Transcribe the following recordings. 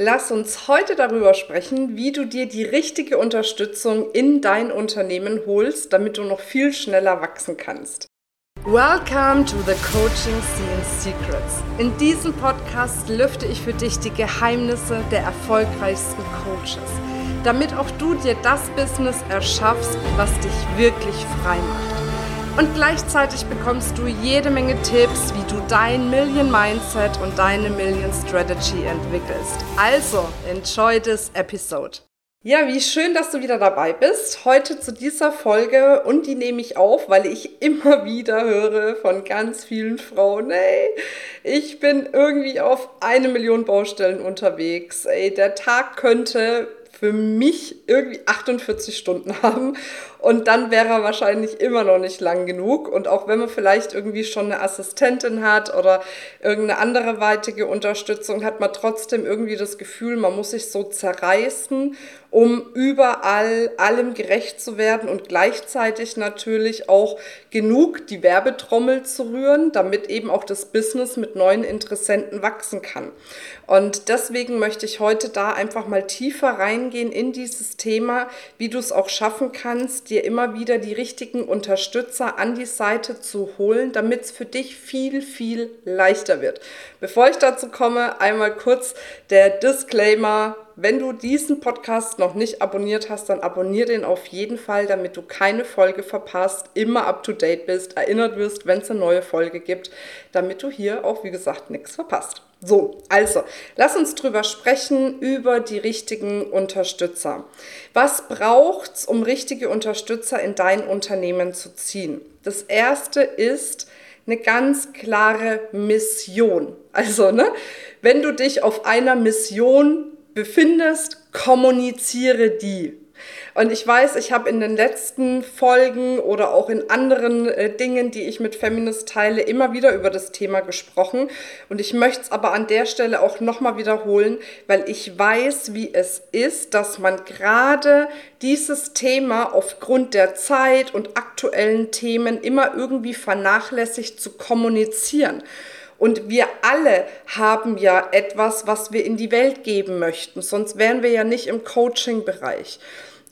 Lass uns heute darüber sprechen, wie du dir die richtige Unterstützung in dein Unternehmen holst, damit du noch viel schneller wachsen kannst. Welcome to the Coaching Scene Secrets. In diesem Podcast lüfte ich für dich die Geheimnisse der erfolgreichsten Coaches, damit auch du dir das Business erschaffst, was dich wirklich frei macht. Und gleichzeitig bekommst du jede Menge Tipps, wie du dein Million Mindset und deine Million Strategy entwickelst. Also, enjoy this episode. Ja, wie schön, dass du wieder dabei bist. Heute zu dieser Folge und die nehme ich auf, weil ich immer wieder höre von ganz vielen Frauen, hey, ich bin irgendwie auf eine Million Baustellen unterwegs. Ey, der Tag könnte für mich irgendwie 48 Stunden haben und dann wäre er wahrscheinlich immer noch nicht lang genug. Und auch wenn man vielleicht irgendwie schon eine Assistentin hat oder irgendeine andere weitige Unterstützung, hat man trotzdem irgendwie das Gefühl, man muss sich so zerreißen, um überall allem gerecht zu werden und gleichzeitig natürlich auch genug die Werbetrommel zu rühren, damit eben auch das Business mit neuen Interessenten wachsen kann. Und deswegen möchte ich heute da einfach mal tiefer reingehen in dieses Thema, wie du es auch schaffen kannst, dir immer wieder die richtigen Unterstützer an die Seite zu holen, damit es für dich viel, viel leichter wird. Bevor ich dazu komme, einmal kurz der Disclaimer. Wenn du diesen Podcast noch nicht abonniert hast, dann abonniere den auf jeden Fall, damit du keine Folge verpasst, immer up to date bist, erinnert wirst, wenn es eine neue Folge gibt, damit du hier auch, wie gesagt, nichts verpasst. So, also, lass uns drüber sprechen, über die richtigen Unterstützer. Was braucht es, um richtige Unterstützer in dein Unternehmen zu ziehen? Das erste ist eine ganz klare Mission. Also, ne, wenn du dich auf einer Mission befindest, kommuniziere die. Und ich weiß, ich habe in den letzten Folgen oder auch in anderen äh, Dingen, die ich mit Feminist teile, immer wieder über das Thema gesprochen. Und ich möchte es aber an der Stelle auch nochmal wiederholen, weil ich weiß, wie es ist, dass man gerade dieses Thema aufgrund der Zeit und aktuellen Themen immer irgendwie vernachlässigt zu kommunizieren. Und wir alle haben ja etwas, was wir in die Welt geben möchten, sonst wären wir ja nicht im Coaching-Bereich.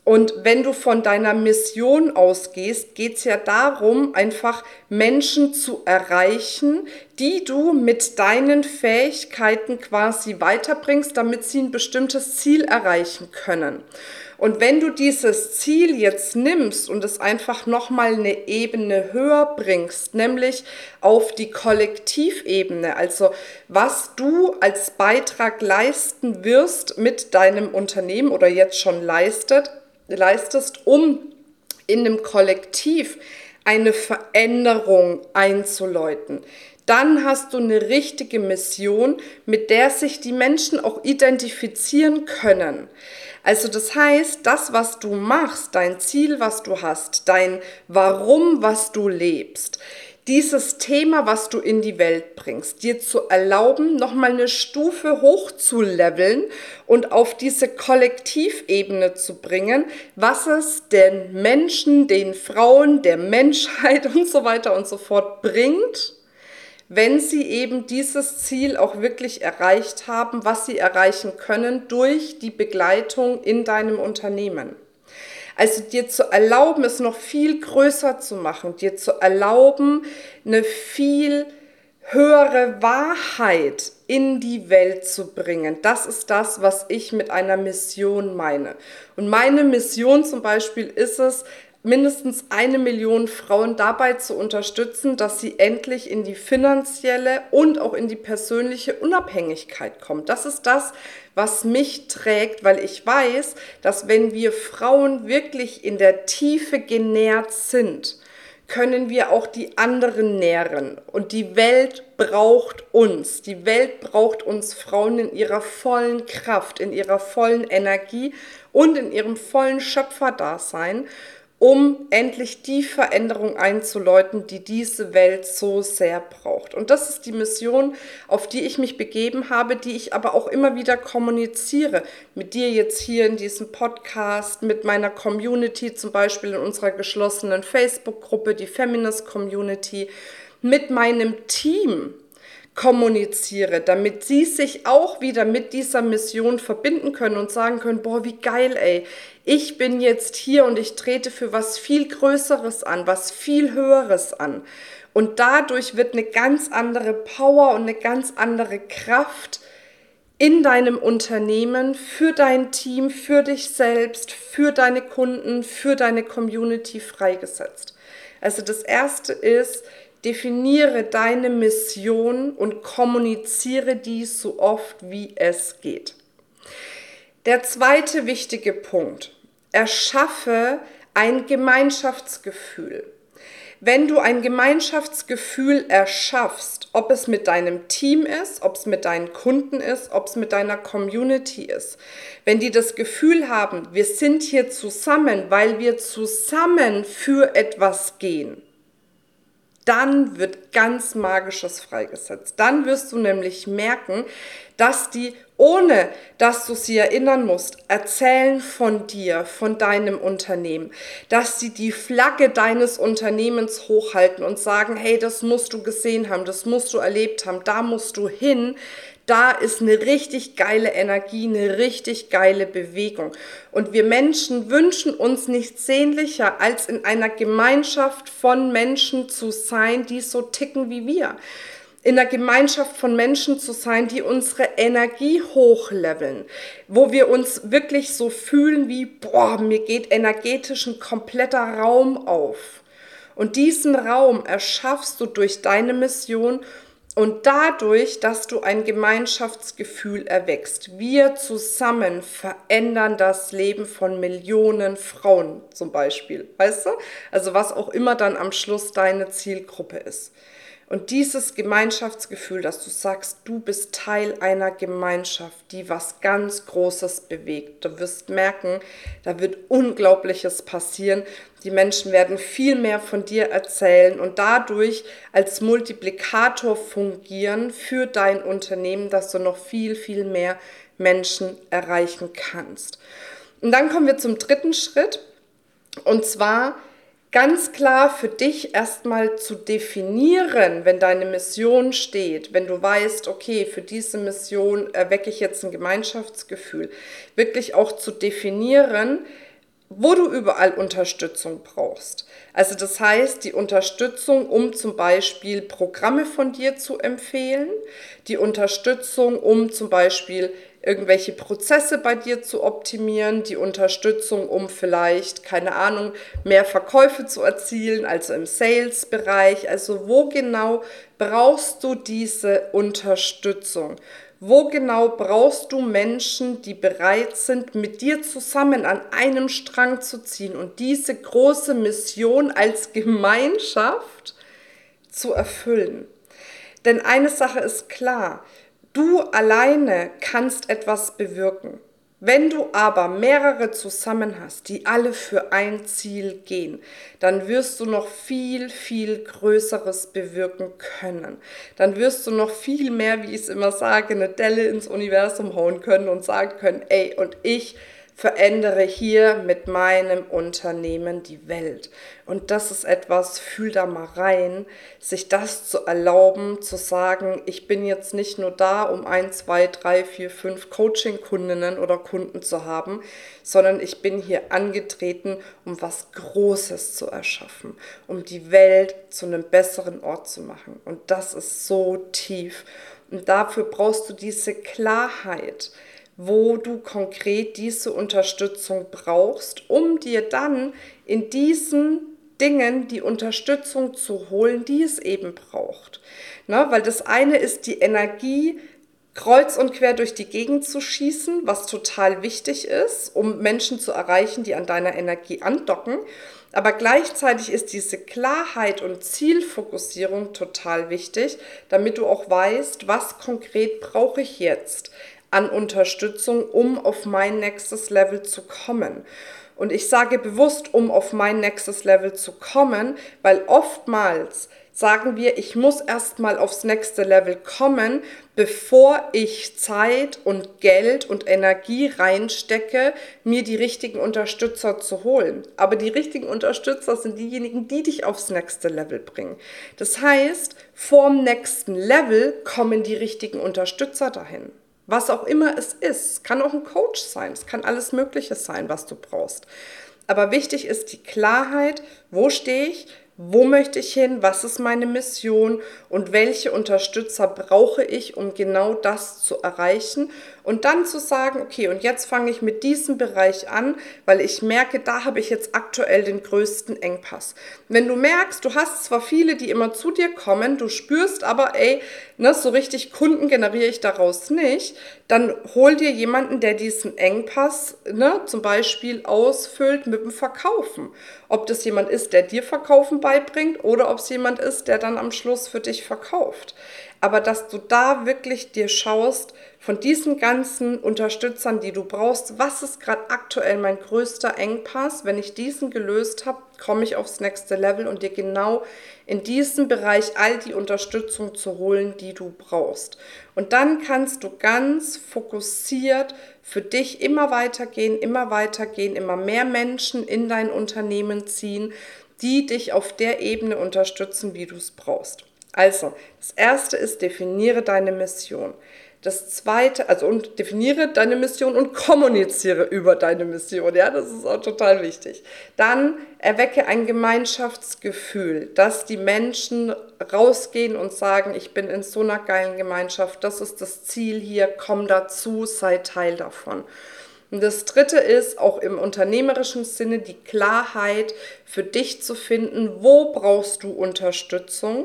Und wenn du von deiner Mission ausgehst, geht es ja darum, einfach Menschen zu erreichen, die du mit deinen Fähigkeiten quasi weiterbringst, damit sie ein bestimmtes Ziel erreichen können. Und wenn du dieses Ziel jetzt nimmst und es einfach nochmal eine Ebene höher bringst, nämlich auf die Kollektivebene, also was du als Beitrag leisten wirst mit deinem Unternehmen oder jetzt schon leistet, leistest, um in einem Kollektiv eine Veränderung einzuläuten. Dann hast du eine richtige Mission, mit der sich die Menschen auch identifizieren können. Also das heißt, das, was du machst, dein Ziel, was du hast, dein Warum, was du lebst, dieses Thema, was du in die Welt bringst, dir zu erlauben, nochmal eine Stufe hoch zu leveln und auf diese Kollektivebene zu bringen, was es den Menschen, den Frauen, der Menschheit und so weiter und so fort bringt, wenn sie eben dieses Ziel auch wirklich erreicht haben, was sie erreichen können durch die Begleitung in deinem Unternehmen. Also dir zu erlauben, es noch viel größer zu machen, dir zu erlauben, eine viel höhere Wahrheit in die Welt zu bringen. Das ist das, was ich mit einer Mission meine. Und meine Mission zum Beispiel ist es, mindestens eine Million Frauen dabei zu unterstützen, dass sie endlich in die finanzielle und auch in die persönliche Unabhängigkeit kommt. Das ist das, was mich trägt, weil ich weiß, dass wenn wir Frauen wirklich in der Tiefe genährt sind, können wir auch die anderen nähren. Und die Welt braucht uns. Die Welt braucht uns Frauen in ihrer vollen Kraft, in ihrer vollen Energie und in ihrem vollen Schöpferdasein um endlich die Veränderung einzuläuten, die diese Welt so sehr braucht. Und das ist die Mission, auf die ich mich begeben habe, die ich aber auch immer wieder kommuniziere. Mit dir jetzt hier in diesem Podcast, mit meiner Community, zum Beispiel in unserer geschlossenen Facebook-Gruppe, die Feminist Community, mit meinem Team kommuniziere, damit sie sich auch wieder mit dieser Mission verbinden können und sagen können, boah, wie geil, ey. Ich bin jetzt hier und ich trete für was viel Größeres an, was viel Höheres an. Und dadurch wird eine ganz andere Power und eine ganz andere Kraft in deinem Unternehmen, für dein Team, für dich selbst, für deine Kunden, für deine Community freigesetzt. Also das Erste ist, definiere deine Mission und kommuniziere dies so oft wie es geht. Der zweite wichtige Punkt, erschaffe ein Gemeinschaftsgefühl. Wenn du ein Gemeinschaftsgefühl erschaffst, ob es mit deinem Team ist, ob es mit deinen Kunden ist, ob es mit deiner Community ist, wenn die das Gefühl haben, wir sind hier zusammen, weil wir zusammen für etwas gehen, dann wird ganz Magisches freigesetzt. Dann wirst du nämlich merken, dass die, ohne dass du sie erinnern musst, erzählen von dir, von deinem Unternehmen, dass sie die Flagge deines Unternehmens hochhalten und sagen, hey, das musst du gesehen haben, das musst du erlebt haben, da musst du hin, da ist eine richtig geile Energie, eine richtig geile Bewegung. Und wir Menschen wünschen uns nichts sehnlicher, als in einer Gemeinschaft von Menschen zu sein, die so ticken wie wir. In einer Gemeinschaft von Menschen zu sein, die unsere Energie hochleveln, wo wir uns wirklich so fühlen wie, boah, mir geht energetisch ein kompletter Raum auf. Und diesen Raum erschaffst du durch deine Mission und dadurch, dass du ein Gemeinschaftsgefühl erwächst, wir zusammen verändern das Leben von Millionen Frauen zum Beispiel. Weißt du? Also was auch immer dann am Schluss deine Zielgruppe ist. Und dieses Gemeinschaftsgefühl, dass du sagst, du bist Teil einer Gemeinschaft, die was ganz Großes bewegt. Du wirst merken, da wird Unglaubliches passieren. Die Menschen werden viel mehr von dir erzählen und dadurch als Multiplikator fungieren für dein Unternehmen, dass du noch viel, viel mehr Menschen erreichen kannst. Und dann kommen wir zum dritten Schritt. Und zwar ganz klar für dich erstmal zu definieren, wenn deine Mission steht, wenn du weißt, okay, für diese Mission erwecke ich jetzt ein Gemeinschaftsgefühl, wirklich auch zu definieren, wo du überall Unterstützung brauchst. Also das heißt, die Unterstützung, um zum Beispiel Programme von dir zu empfehlen, die Unterstützung, um zum Beispiel irgendwelche Prozesse bei dir zu optimieren, die Unterstützung, um vielleicht, keine Ahnung, mehr Verkäufe zu erzielen, also im Sales-Bereich. Also wo genau brauchst du diese Unterstützung? Wo genau brauchst du Menschen, die bereit sind, mit dir zusammen an einem Strang zu ziehen und diese große Mission als Gemeinschaft zu erfüllen? Denn eine Sache ist klar, du alleine kannst etwas bewirken. Wenn du aber mehrere zusammen hast, die alle für ein Ziel gehen, dann wirst du noch viel, viel Größeres bewirken können. Dann wirst du noch viel mehr, wie ich es immer sage, eine Delle ins Universum hauen können und sagen können, ey, und ich verändere hier mit meinem Unternehmen die Welt. Und das ist etwas, fühl da mal rein, sich das zu erlauben, zu sagen, ich bin jetzt nicht nur da, um ein, zwei, drei, vier, fünf Coaching-Kundinnen oder Kunden zu haben, sondern ich bin hier angetreten, um was Großes zu erschaffen, um die Welt zu einem besseren Ort zu machen. Und das ist so tief. Und dafür brauchst du diese Klarheit wo du konkret diese Unterstützung brauchst, um dir dann in diesen Dingen die Unterstützung zu holen, die es eben braucht. Ne? Weil das eine ist die Energie, kreuz und quer durch die Gegend zu schießen, was total wichtig ist, um Menschen zu erreichen, die an deiner Energie andocken. Aber gleichzeitig ist diese Klarheit und Zielfokussierung total wichtig, damit du auch weißt, was konkret brauche ich jetzt an Unterstützung, um auf mein nächstes Level zu kommen. Und ich sage bewusst, um auf mein nächstes Level zu kommen, weil oftmals sagen wir, ich muss erstmal aufs nächste Level kommen, bevor ich Zeit und Geld und Energie reinstecke, mir die richtigen Unterstützer zu holen. Aber die richtigen Unterstützer sind diejenigen, die dich aufs nächste Level bringen. Das heißt, vorm nächsten Level kommen die richtigen Unterstützer dahin. Was auch immer es ist. Kann auch ein Coach sein. Es kann alles Mögliche sein, was du brauchst. Aber wichtig ist die Klarheit, wo stehe ich, wo möchte ich hin? Was ist meine Mission? Und welche Unterstützer brauche ich, um genau das zu erreichen? Und dann zu sagen, okay, und jetzt fange ich mit diesem Bereich an, weil ich merke, da habe ich jetzt aktuell den größten Engpass. Wenn du merkst, du hast zwar viele, die immer zu dir kommen, du spürst aber, ey, ne, so richtig Kunden generiere ich daraus nicht, dann hol dir jemanden, der diesen Engpass ne, zum Beispiel ausfüllt mit dem Verkaufen. Ob das jemand ist, der dir Verkaufen beibringt oder ob es jemand ist, der dann am Schluss für dich verkauft. Aber dass du da wirklich dir schaust, von diesen ganzen Unterstützern, die du brauchst, was ist gerade aktuell mein größter Engpass? Wenn ich diesen gelöst habe, komme ich aufs nächste Level und dir genau in diesem Bereich all die Unterstützung zu holen, die du brauchst. Und dann kannst du ganz fokussiert für dich immer weitergehen, immer weitergehen, immer mehr Menschen in dein Unternehmen ziehen, die dich auf der Ebene unterstützen, wie du es brauchst. Also, das erste ist, definiere deine Mission. Das zweite, also und definiere deine Mission und kommuniziere über deine Mission. Ja, das ist auch total wichtig. Dann erwecke ein Gemeinschaftsgefühl, dass die Menschen rausgehen und sagen, ich bin in so einer geilen Gemeinschaft, das ist das Ziel hier, komm dazu, sei Teil davon. Und das dritte ist auch im unternehmerischen Sinne die Klarheit für dich zu finden, wo brauchst du Unterstützung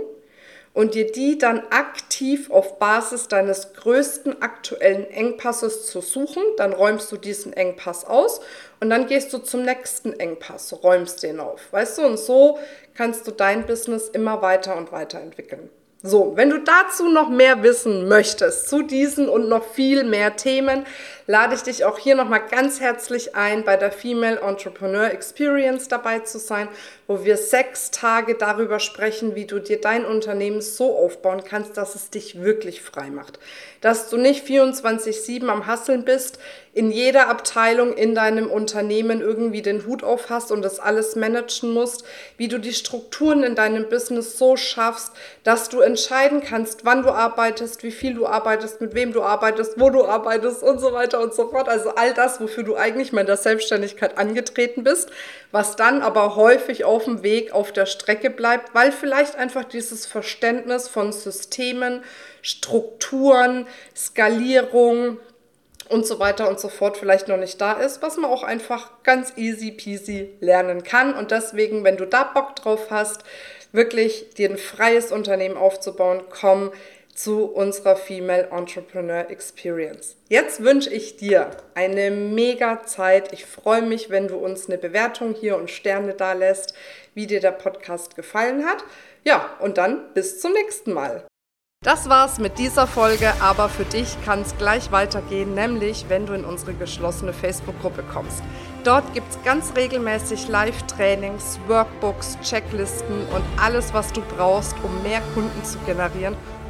und dir die dann aktiv auf Basis deines größten aktuellen Engpasses zu suchen. Dann räumst du diesen Engpass aus und dann gehst du zum nächsten Engpass, räumst den auf. Weißt du, und so kannst du dein Business immer weiter und weiter entwickeln. So, wenn du dazu noch mehr wissen möchtest, zu diesen und noch viel mehr Themen, lade ich dich auch hier nochmal ganz herzlich ein, bei der Female Entrepreneur Experience dabei zu sein, wo wir sechs Tage darüber sprechen, wie du dir dein Unternehmen so aufbauen kannst, dass es dich wirklich frei macht. Dass du nicht 24-7 am Hasseln bist, in jeder Abteilung in deinem Unternehmen irgendwie den Hut auf hast und das alles managen musst, wie du die Strukturen in deinem Business so schaffst, dass du entscheiden kannst, wann du arbeitest, wie viel du arbeitest, mit wem du arbeitest, wo du arbeitest und so weiter und so fort. Also all das, wofür du eigentlich mal in der Selbstständigkeit angetreten bist, was dann aber häufig auf dem Weg auf der Strecke bleibt, weil vielleicht einfach dieses Verständnis von Systemen, Strukturen, Skalierung, und so weiter und so fort vielleicht noch nicht da ist, was man auch einfach ganz easy peasy lernen kann. Und deswegen, wenn du da Bock drauf hast, wirklich dir ein freies Unternehmen aufzubauen, komm zu unserer Female Entrepreneur Experience. Jetzt wünsche ich dir eine mega Zeit. Ich freue mich, wenn du uns eine Bewertung hier und Sterne da lässt, wie dir der Podcast gefallen hat. Ja, und dann bis zum nächsten Mal. Das war's mit dieser Folge, aber für dich kann es gleich weitergehen, nämlich wenn du in unsere geschlossene Facebook-Gruppe kommst. Dort gibt es ganz regelmäßig Live-Trainings, Workbooks, Checklisten und alles, was du brauchst, um mehr Kunden zu generieren